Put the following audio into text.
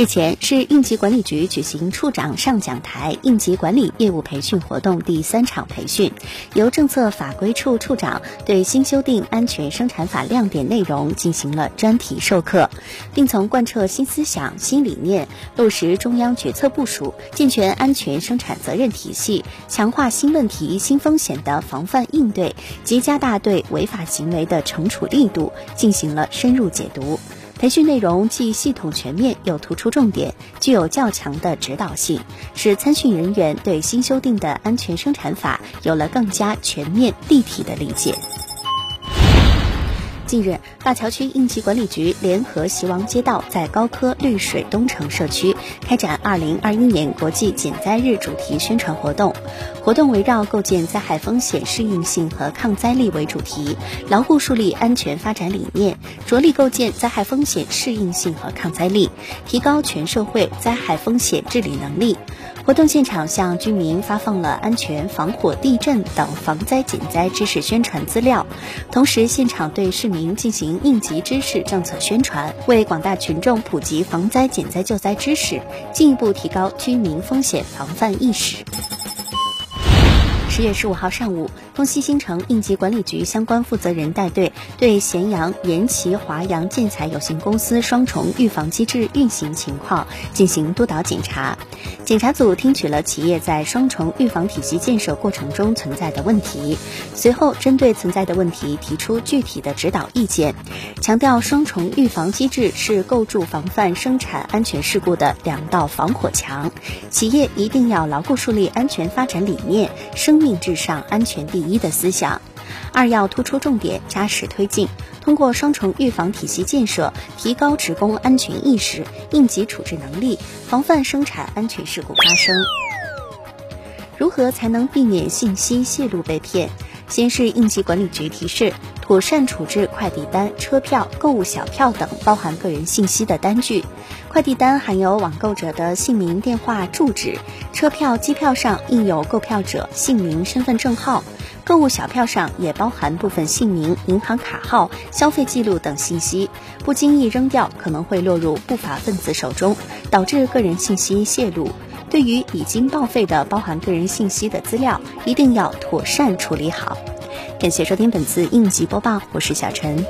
日前，市应急管理局举行处长上讲台应急管理业务培训活动第三场培训，由政策法规处处长对新修订安全生产法亮点内容进行了专题授课，并从贯彻新思想、新理念，落实中央决策部署，健全安全生产责任体系，强化新问题、新风险的防范应对及加大对违法行为的惩处力度，进行了深入解读。培训内容既系统全面，又突出重点，具有较强的指导性，使参训人员对新修订的安全生产法有了更加全面立体的理解。近日，灞桥区应急管理局联合习王街道在高科绿水东城社区开展2021年国际减灾日主题宣传活动。活动围绕构建灾害风险适应性和抗灾力为主题，牢固树立安全发展理念，着力构建灾害风险适应性和抗灾力，提高全社会灾害风险治理能力。活动现场向居民发放了安全防火、地震等防灾减灾知识宣传资料，同时现场对市民进行应急知识政策宣传，为广大群众普及防灾减灾救灾知识，进一步提高居民风险防范意识。十月十五号上午，东西新城应急管理局相关负责人带队对咸阳延齐华阳建材有限公司双重预防机制运行情况进行督导检查。检查组听取了企业在双重预防体系建设过程中存在的问题，随后针对存在的问题提出具体的指导意见，强调双重预防机制是构筑防范生产安全事故的两道防火墙，企业一定要牢固树立安全发展理念，生命。至上、安全第一的思想。二要突出重点，扎实推进，通过双重预防体系建设，提高职工安全意识、应急处置能力，防范生产安全事故发生。如何才能避免信息泄露被骗？先是应急管理局提示，妥善处置快递单、车票、购物小票等包含个人信息的单据。快递单含有网购者的姓名、电话、住址；车票、机票上印有购票者姓名、身份证号；购物小票上也包含部分姓名、银行卡号、消费记录等信息。不经意扔掉，可能会落入不法分子手中，导致个人信息泄露。对于已经报废的包含个人信息的资料，一定要妥善处理好。感谢收听本次应急播报，我是小陈。